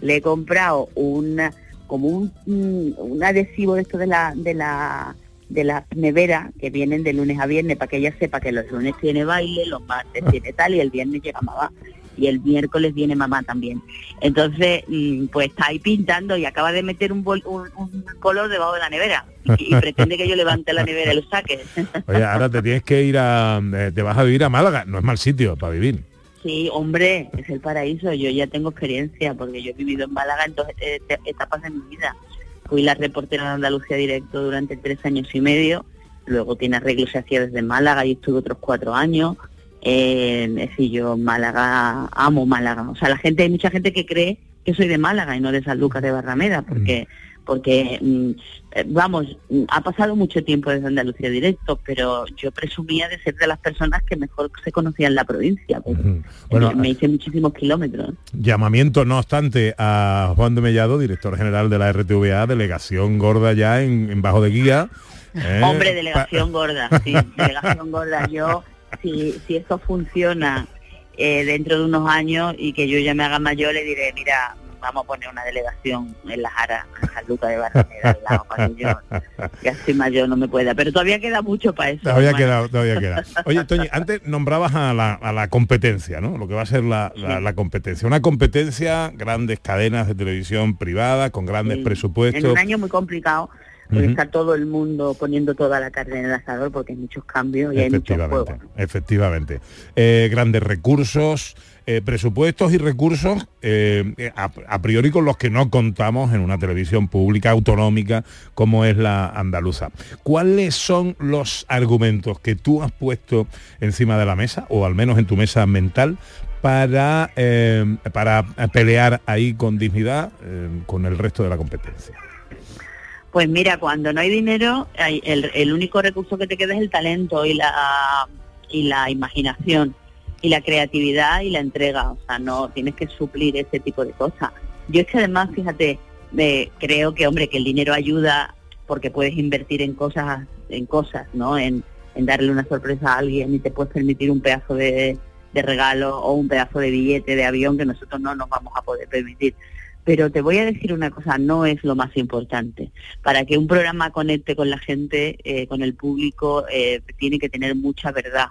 le he comprado una, como un, un- un adhesivo de esto de la, de la de la nevera que vienen de lunes a viernes para que ella sepa que los lunes tiene baile, los martes tiene tal y el viernes llega mamá y el miércoles viene mamá también. Entonces, mm, pues está ahí pintando y acaba de meter un, bol- un, un color debajo de la nevera y, y pretende que yo levante la nevera y lo saque. Oye, ahora te tienes que ir a... eh, te vas a vivir a Málaga. No es mal sitio para vivir. Sí, hombre, es el paraíso. Yo ya tengo experiencia porque yo he vivido en Málaga en dos eh, te- etapas de mi vida. Fui la reportera de Andalucía Directo durante tres años y medio. Luego tiene arreglo se hacía desde Málaga y estuve otros cuatro años. Eh, es decir, yo Málaga, amo Málaga. O sea, la gente, hay mucha gente que cree que soy de Málaga y no de San Lucas de Barrameda, porque porque mm, eh, vamos, mm, ha pasado mucho tiempo desde Andalucía Directo, pero yo presumía de ser de las personas que mejor se conocían la provincia. Bueno, me hice muchísimos kilómetros. Llamamiento, no obstante, a Juan de Mellado, director general de la RTVA, delegación gorda ya en, en Bajo de Guía. ¿eh? Hombre, delegación gorda, sí, delegación gorda. Yo, si, si esto funciona eh, dentro de unos años y que yo ya me haga mayor, le diré, mira, vamos a poner una delegación en la Jara, en San Lucas de Barrameda, al lado, para que yo, que así mayor no me pueda. Pero todavía queda mucho para eso. Todavía hermano. queda, todavía queda. Oye, Toñi, antes nombrabas a la, a la competencia, ¿no? Lo que va a ser la, la- la competencia. Una competencia, grandes cadenas de televisión privada, con grandes Sí. presupuestos. En un año muy complicado, porque Ujú. está todo el mundo poniendo toda la carne en el asador porque hay muchos cambios y hay mucho Efectivamente, juego. efectivamente. Eh, grandes recursos, eh, presupuestos y recursos eh, a, a priori con los que no contamos en una televisión pública autonómica como es la andaluza. ¿Cuáles son los argumentos que tú has puesto encima de la mesa, o al menos en tu mesa mental, para, para pelear ahí con dignidad con el resto de la competencia? Pues mira, cuando no hay dinero, hay- el, el único recurso que te queda es el talento y la, y la imaginación y la creatividad y la entrega. O sea, no tienes que suplir ese tipo de cosas. Yo es que además, fíjate, me creo que, hombre, que el dinero ayuda porque puedes invertir en cosas, en cosas, ¿no? En, en darle una sorpresa a alguien y te puedes permitir un pedazo de, de regalo o un pedazo de billete de avión que nosotros no nos vamos a poder permitir. Pero te voy a decir una cosa, no es lo más importante. Para que un programa conecte con la gente, eh, con el público, eh, tiene que tener mucha verdad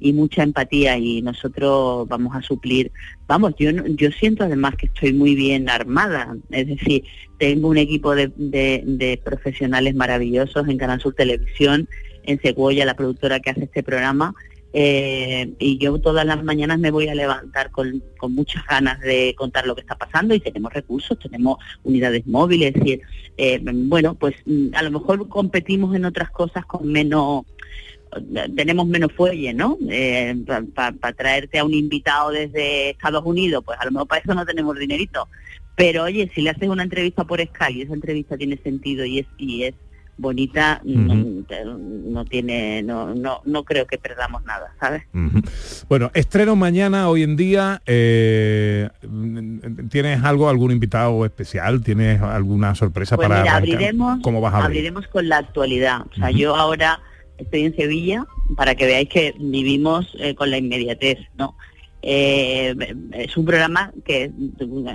y mucha empatía y nosotros vamos a suplir. Vamos, yo yo siento además que estoy muy bien armada, es decir, tengo un equipo de, de- de profesionales maravillosos en Canal Sur Televisión, en Segoya, la productora que hace este programa, eh, y yo todas las mañanas me voy a levantar con, con muchas ganas de contar lo que está pasando y tenemos recursos, tenemos unidades móviles, es decir, eh, bueno, pues mm, a lo mejor competimos en otras cosas con menos tenemos menos fuelle, ¿no? Para traerte a un invitado desde Estados Unidos, pues a lo mejor para eso no tenemos dinerito. Pero oye, si le haces una entrevista por Skype y esa entrevista tiene sentido y es y es bonita, no, no tiene, no, no, no creo que perdamos nada, ¿sabes? Bueno, estreno mañana, hoy en día. eh, ¿Tienes algo, algún invitado especial? ¿Tienes alguna sorpresa Pues para mira, abriremos, ¿Cómo vas a abriremos con la actualidad. O sea, yo ahora estoy en Sevilla para que veáis que vivimos eh, con la inmediatez, ¿no? Eh, es un programa que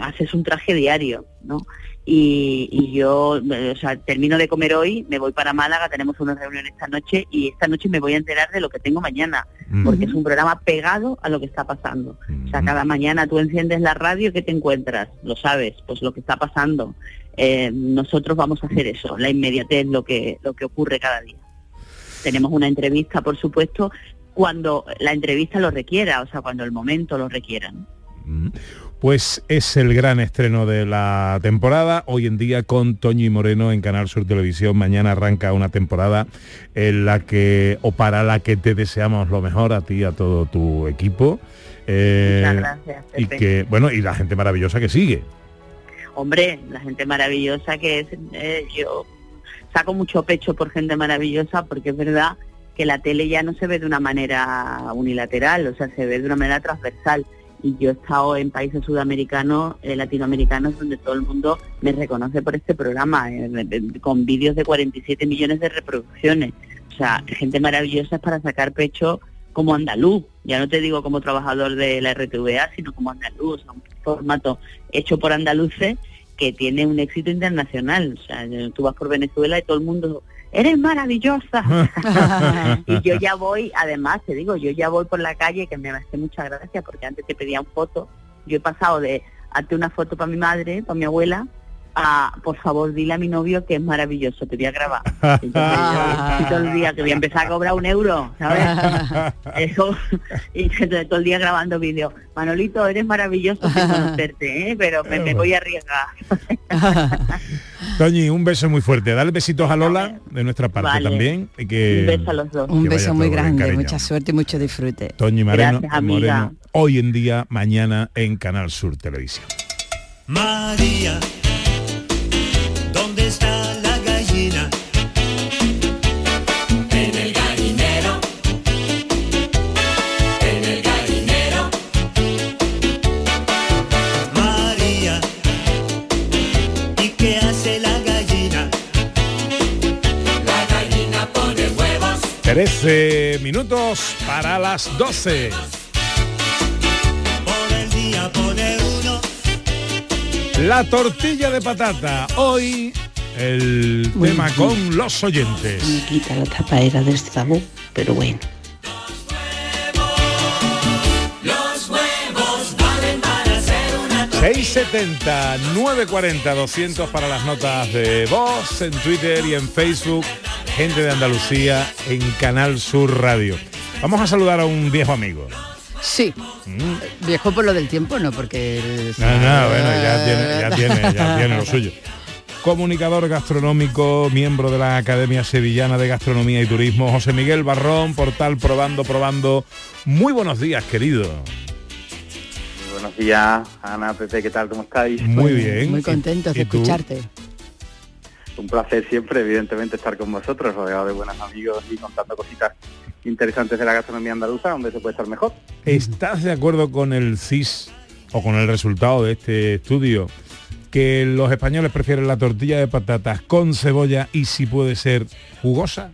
haces un traje diario, ¿no? Y, y yo, o sea, termino de comer hoy, me voy para Málaga, tenemos una reunión esta noche y esta noche me voy a enterar de lo que tengo mañana, porque es un programa pegado a lo que está pasando. O sea, cada mañana tú enciendes la radio, ¿qué te encuentras? Lo sabes, pues lo que está pasando. Eh, nosotros vamos a hacer eso, la inmediatez, lo que, lo que ocurre cada día. Tenemos una entrevista, por supuesto, cuando la entrevista lo requiera, o sea, cuando el momento lo requiera. ¿no? Pues es el gran estreno de la temporada, hoy en día con Toño y Moreno en Canal Sur Televisión. Mañana arranca una temporada en la que, o para la que te deseamos lo mejor a ti y a todo tu equipo. Eh, Muchas gracias, y que, bueno, y la gente maravillosa que sigue. Hombre, la gente maravillosa que es, eh, yo saco mucho pecho por gente maravillosa porque es verdad que la tele ya no se ve de una manera unilateral, o sea, se ve de una manera transversal. Y yo he estado en países sudamericanos, eh, latinoamericanos, donde todo el mundo me reconoce por este programa, eh, con vídeos de 47 millones de reproducciones. O sea, gente maravillosa es para sacar pecho como andaluz. Ya no te digo como trabajador de la RTVA, sino como andaluz. Un formato hecho por andaluces que tiene un éxito internacional. O sea, tú vas por Venezuela y todo el mundo, eres maravillosa. y yo ya voy, además, te digo, yo ya voy por la calle, que me hace mucha gracia, porque antes te pedían fotos. Yo he pasado de hazte una foto para mi madre, para mi abuela, a por favor dile a mi novio que es maravilloso, te voy a grabar. Entonces, yo, todo el día que voy a empezar a cobrar un euro, ¿sabes? Eso, y todo el día grabando vídeos. Manolito, eres maravilloso sin conocerte, ¿eh? pero me, me voy a arriesgar. Toñi, un beso muy fuerte. Dale besitos a Lola de nuestra parte Vale. también. Y que, Un beso a los dos. Un beso muy grande, mucha suerte y mucho disfrute. Toñi Moreno, Gracias. Moreno, hoy en día, mañana en Canal Sur Televisión. María, ¿dónde está la 13 minutos para las 12. Por el día pone uno. La tortilla de patata. Hoy el tema con los oyentes. Me quita la tapadera del sabor, pero bueno. Los huevos valen para hacer una 670 940 200 para las notas de voz en Twitter y en Facebook. Gente de Andalucía en Canal Sur Radio. Vamos a saludar a un viejo amigo. Sí. Viejo por lo del tiempo, no porque... el- No, no, bueno, ya tiene, ya tiene, ya tiene lo suyo. Comunicador gastronómico, miembro de la Academia Sevillana de Gastronomía y Turismo, José Miguel Barrón, portal Probando, Probando. Muy buenos días, querido. Buenos días, Ana, Pepe, ¿qué tal? ¿Cómo estáis? Muy bien. Muy contentos de ¿Y tú? Un placer siempre, evidentemente, estar con vosotros, rodeado de buenos amigos y contando cositas interesantes de la gastronomía andaluza, donde se puede estar mejor. ¿Estás de acuerdo con el CIS o con el resultado de este estudio? Que los españoles prefieren la tortilla de patatas con cebolla y si puede ser jugosa.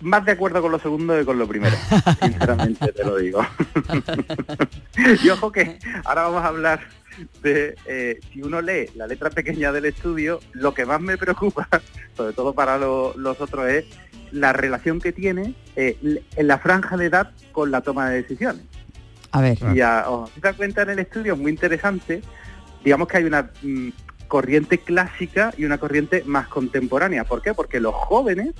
Más de acuerdo con lo segundo que con lo primero, sinceramente te lo digo. y ojo que ahora vamos a hablar de, eh, si uno lee la letra pequeña del estudio, lo que más me preocupa, sobre todo para lo- los otros, es la relación que tiene eh, en la franja de edad con la toma de decisiones. A ver. Y a- os das cuenta en el estudio, muy interesante, digamos que hay una mm, corriente clásica y una corriente más contemporánea. ¿Por qué? Porque los jóvenes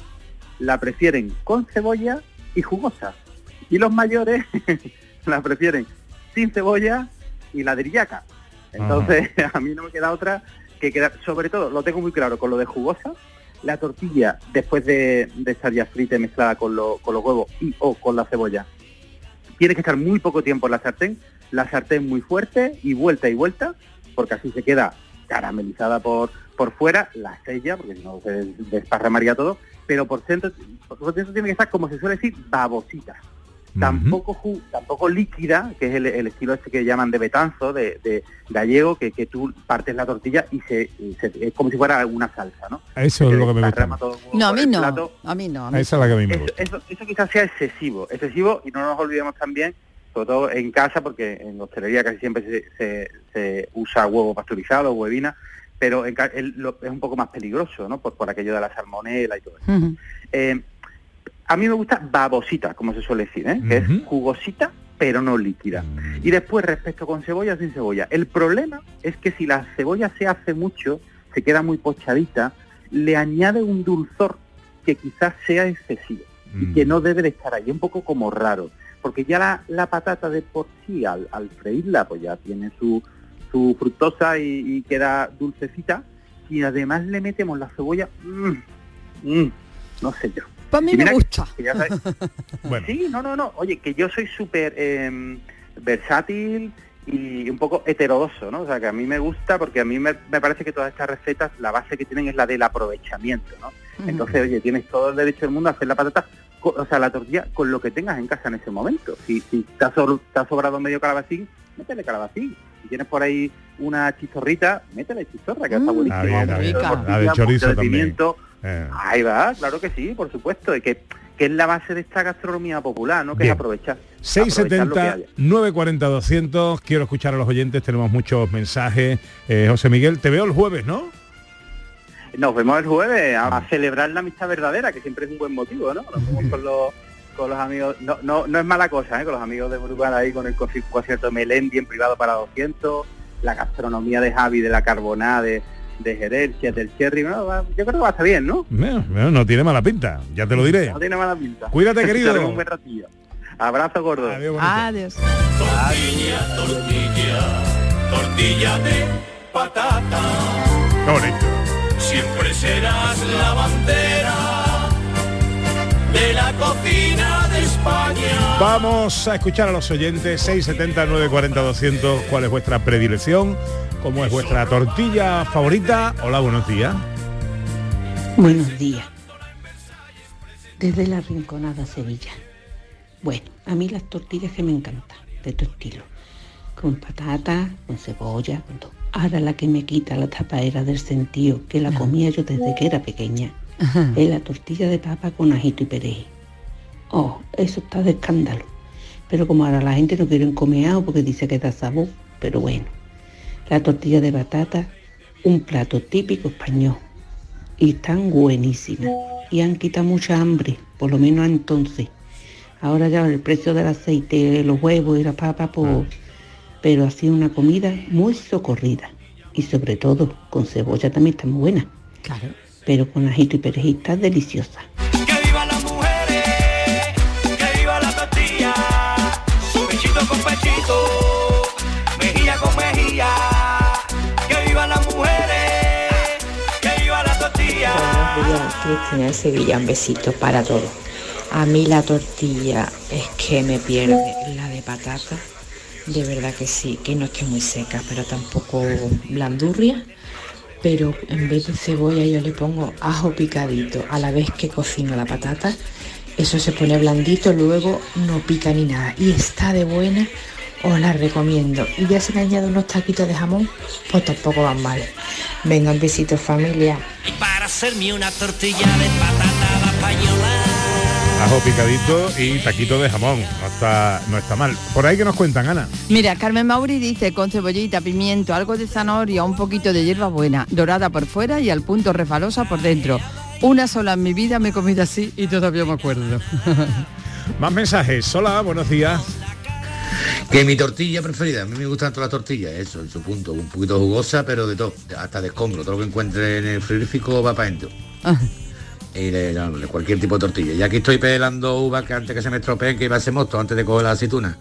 la prefieren con cebolla y jugosa. Y los mayores la prefieren sin cebolla y ladrillaca. Entonces, a mí no me queda otra que quedar, sobre todo, lo tengo muy claro, con lo de jugosa, la tortilla después de, de estar ya frita y mezclada con, lo- con los huevos y o con la cebolla, tiene que estar muy poco tiempo en la sartén, la sartén muy fuerte y vuelta y vuelta, porque así se queda caramelizada por, por fuera, la sella, porque si no se desparramaría todo, pero por dentro, por dentro tiene que estar, como se suele decir, babosita. Tampoco, ju- tampoco líquida, que es el, el estilo este que llaman de betanzo, de, de gallego, que, que tú partes la tortilla y se, es como si fuera una salsa, ¿no? Eso es lo que me gusta. No, a mí no. plato. A mí no. a mí Esa es la que a mí me Eso, gusta. eso, eso quizás sea excesivo, excesivo y no nos olvidemos también, sobre todo en casa, porque en hostelería casi siempre se, se- se usa huevo pasteurizado, huevina, pero en el- lo- es un poco más peligroso, ¿no? Por, por aquello de la salmonela y todo eso. Eh, a mí me gusta babosita, como se suele decir, ¿eh? que es jugosita, pero no líquida. Y después, respecto con cebolla sin cebolla, el problema es que si la cebolla se hace mucho, se queda muy pochadita, le añade un dulzor que quizás sea excesivo y que no debe de estar ahí, un poco como raro, porque ya la, la patata de por sí, al, al freírla, pues ya tiene su, su fructosa y, y queda dulcecita, y además le metemos la cebolla, mm, mm, no sé yo. Pues a mí me que- gusta. que ya sabes- Sí, no, no, no. Oye, que yo soy súper eh, versátil y un poco heterodoso, ¿no? O sea, que a mí me gusta porque a mí me, me parece que todas estas recetas, la base que tienen es la del aprovechamiento, ¿no? Entonces, oye, tienes todo el derecho del mundo a hacer la patata, o sea, la tortilla con lo que tengas en casa en ese momento. Si, si te, ha sobr- te ha sobrado medio calabacín, métele calabacín. Si tienes por ahí una chistorrita, métele chistorra, que está Mm. de La de chorizo de también. pimiento. Eh. Ahí va, claro que sí, por supuesto, y que, que es la base de esta gastronomía popular, ¿no? Que Bien. es aprovechar. aprovechar lo que 670 haya. 940 200 quiero escuchar a los oyentes tenemos muchos mensajes Eh, José Miguel te veo el jueves no Nos vemos el jueves a, a celebrar la amistad verdadera, que siempre es un buen motivo, ¿no? Nos vemos con los, con los amigos, no, no, no es mala cosa, ¿eh? Con los amigos de Brugal ahí, con el conci- concierto de Melendi en privado para 200, la gastronomía de Javi, de la carbonada, de, Jerez, del Cherry, ¿no? Va- yo creo que va a estar bien, ¿no? Bueno, bueno, no tiene mala pinta ya te lo diré No tiene mala pinta. Cuídate, querido. Un buen ratillo. Abrazo gordo. Adiós. Tortilla, tortilla, tortilla de patata. Qué bonito. Siempre serás la bandera de la cocina de España. Vamos a escuchar a los oyentes 670 940 200 cuál es vuestra predilección, cómo es vuestra tortilla favorita. Hola, buenos días. Buenos días. Desde la Rinconada, Sevilla. Bueno, a mí las tortillas que me encantan, de tu estilo. Con patata, con cebolla, con todo. Ahora la que me quita la tapadera del sentido, que la comía yo desde que era pequeña, es la tortilla de papa con ajito y perejil. Oh, eso está de escándalo. Pero como ahora la gente no quiere comer algo porque dice que da sabor, pero bueno. La tortilla de batata, un plato típico español. Y están buenísimas. Y han quitado mucha hambre, por lo menos entonces. Ahora ya el precio del aceite, los huevos y la papa, pues... Pero ha sido una comida muy socorrida. Y sobre todo, con cebolla también está muy buena. Claro. Pero con ajito y perejil está deliciosa. Que viva las mujeres, que viva la tortilla, pechito con pechito, mejilla con mejilla. Que viva las mujeres, que viva la tortilla. Buenos días, Cristina de Sevilla, un besito para todos. A mí la tortilla es que me pierde la de patata, de verdad que sí, que no esté muy seca, pero tampoco blandurria. Pero en vez de cebolla yo le pongo ajo picadito a la vez que cocino la patata. Eso se pone blandito, luego no pica ni nada. Y está de buena, os la recomiendo. Y ya se le añade unos taquitos de jamón, pues tampoco van mal. Venga, un besito familia. Para hacerme una tortilla de patata. Ajo picadito y taquito de jamón. No está, no está mal. Por ahí que nos cuentan, Ana. Mira, Carmen Mauri dice con cebollita, pimiento, algo de zanahoria, un poquito de hierba buena, dorada por fuera y al punto refalosa por dentro. Una sola en mi vida me he comido así y todavía me acuerdo. Más mensajes. Hola, buenos días. Que mi tortilla preferida, a mí me gustan todas las tortillas, eso, en su punto, un poquito jugosa, pero de todo, hasta de escombro, todo lo que encuentre en el frigorífico va para adentro. Y de, de cualquier tipo de tortilla. Y aquí estoy pelando uvas que antes que se me estropeen, que iba a ser mosto antes de coger la aceituna.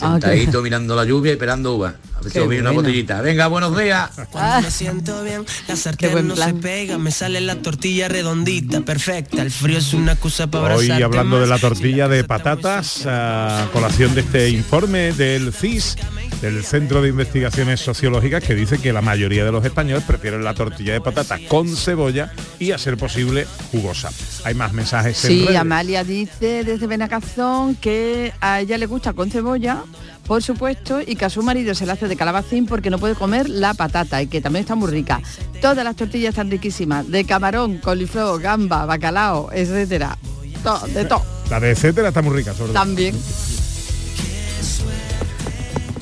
Ah, Sentadito mirando la lluvia y pelando uvas. A ver si os una botellita. Venga, buenos días. Cuando me siento bien, la buen sartén no se pega, me sale la tortilla redondita, perfecta. El frío es una excusa para Hoy hablando de la tortilla de patatas, a colación de este informe del CIS, del Centro de Investigaciones Sociológicas, que dice que la mayoría de los españoles prefieren la tortilla de patata con cebolla y, a ser posible, jugosa. Hay más mensajes en Sí, redes. Amalia dice desde Benacazón que a ella le gusta con cebolla, por supuesto, y que a su marido se le hace de calabacín porque no puede comer la patata y que también está muy rica. Todas las tortillas están riquísimas, de camarón, coliflor, gamba, bacalao, etcétera. To- de todo. La de etcétera está muy rica, sobre todo.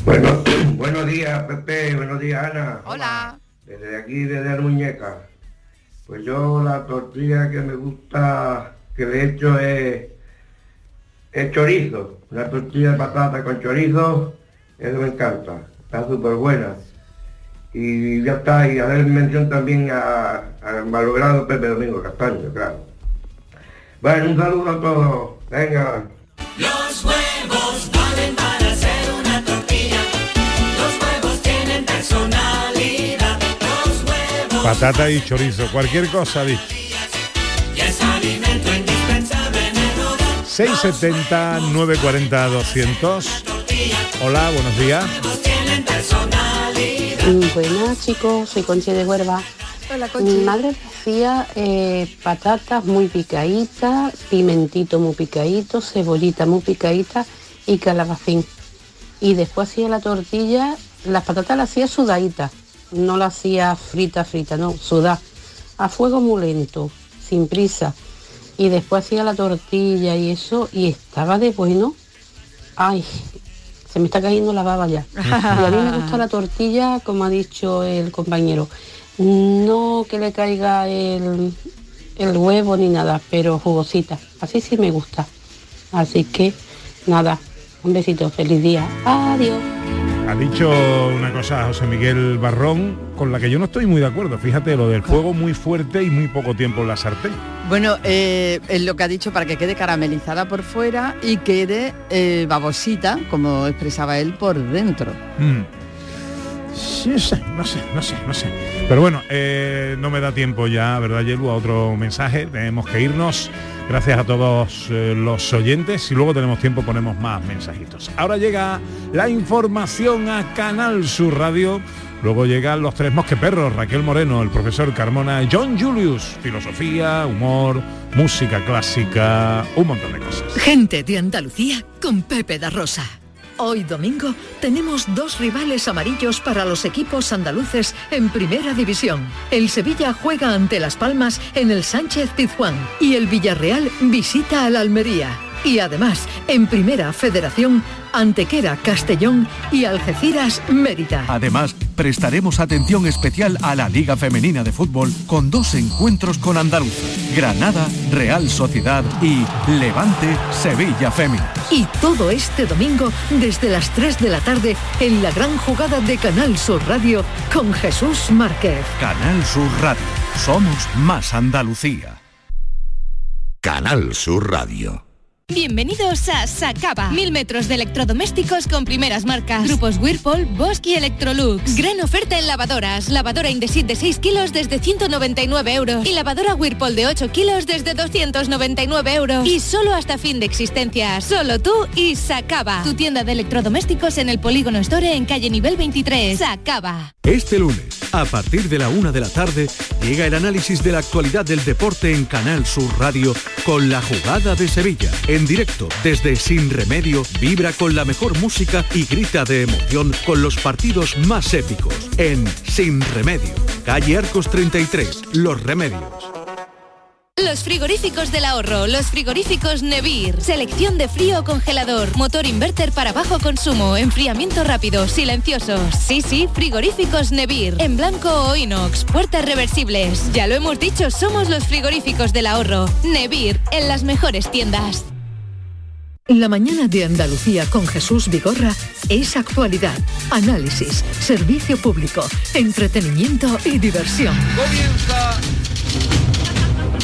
Bueno, buenos días, Pepe, buenos días, Ana. Hola. Desde aquí, desde la muñeca. Pues yo la tortilla que me gusta, que le echo es, es chorizo. Una tortilla de patata con chorizo, eso me encanta. Está súper buena. Y ya está, y a ver mención también a- al malogrado Pepe Domingo Castaño, claro. Bueno, un saludo a todos. Venga. Los huevos Patata y chorizo, cualquier cosa, dicho. y es alimento indispensable en el hogar. 670 940 200. Hola, buenos días. Buenas chicos, soy Conchi de Huerva. Hola, Mi madre hacía eh, patatas muy picaditas, pimentito muy picadito, cebollita muy picadita y calabacín. Y después hacía la tortilla, las patatas las hacía sudaditas, no las hacía frita, frita, no, sudar. A fuego muy lento, sin prisa. Y después hacía la tortilla y eso, y estaba de bueno. Ay, se me está cayendo la baba ya. Y a mí me gusta la tortilla, como ha dicho el compañero. No que le caiga el, el huevo ni nada, pero jugosita. Así sí me gusta. Así que nada, un besito, feliz día. Adiós. Ha dicho una cosa José Miguel Barrón con la que yo no estoy muy de acuerdo. Fíjate, lo del fuego muy fuerte y muy poco tiempo en la sartén. Bueno, eh, es lo que ha dicho para que quede caramelizada por fuera y quede eh, babosita, como expresaba él, por dentro. Mm. Sí, no sé, no sé, no sé. Pero bueno, eh, no me da tiempo ya, ¿verdad, Yelu? A otro mensaje. Tenemos que irnos. Gracias a todos eh, los oyentes. Si luego tenemos tiempo, ponemos más mensajitos. Ahora llega la información a Canal Sur Radio. Luego llegan los tres mosqueperros, Raquel Moreno, el profesor Carmona, John Julius, filosofía, humor, música clásica, un montón de cosas. Gente de Andalucía con Pepe da Rosa. Hoy domingo tenemos dos rivales amarillos para los equipos andaluces en Primera División. El Sevilla juega ante Las Palmas en el Sánchez Pizjuán y el Villarreal visita al Almería. Y además, en Primera Federación, Antequera Castellón y Algeciras Mérida. Además, prestaremos atención especial a la Liga Femenina de Fútbol con dos encuentros con Andaluza. Granada, Real Sociedad y Levante, Sevilla Fémina. Y todo este domingo desde las 3 de la tarde en la gran jugada de Canal Sur Radio con Jesús Márquez. Canal Sur Radio. Somos más Andalucía. Canal Sur Radio. Bienvenidos a Sacaba. Mil metros de electrodomésticos con primeras marcas. Grupos Whirlpool, Bosch y Electrolux. Gran oferta en lavadoras. Lavadora Indesit de 6 kilos desde 199 euros. Y lavadora Whirlpool de 8 kilos desde 299 euros. Y solo hasta fin de existencia. Solo tú y Sacaba. Tu tienda de electrodomésticos en el Polígono Store en calle nivel 23. Sacaba. Este lunes, a partir de la una de la tarde, llega el análisis de la actualidad del deporte en Canal Sur Radio con la jugada de Sevilla. En directo, desde Sin Remedio, vibra con la mejor música y grita de emoción con los partidos más épicos. En Sin Remedio, calle Arcos 33, Los Remedios. Los frigoríficos del ahorro, los frigoríficos Nevir. Selección de frío o congelador, motor inverter para bajo consumo, enfriamiento rápido, silenciosos. Sí, sí, frigoríficos Nevir. En blanco o inox, puertas reversibles. Ya lo hemos dicho, somos los frigoríficos del ahorro. Nevir, en las mejores tiendas. La mañana de Andalucía con Jesús Vigorra es actualidad, análisis, servicio público, entretenimiento y diversión. Comienza.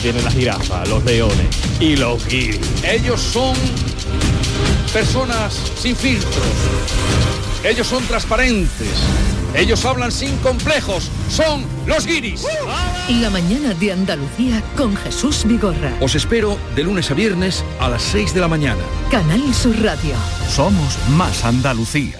Vienen las jirafas, los leones y los guiris. Ellos son personas sin filtros. Ellos son transparentes. Ellos hablan sin complejos. Son los guiris. La mañana de Andalucía con Jesús Vigorra. Os espero de lunes a viernes a las 6 de la mañana. Canal Sur Radio. Somos más Andalucía.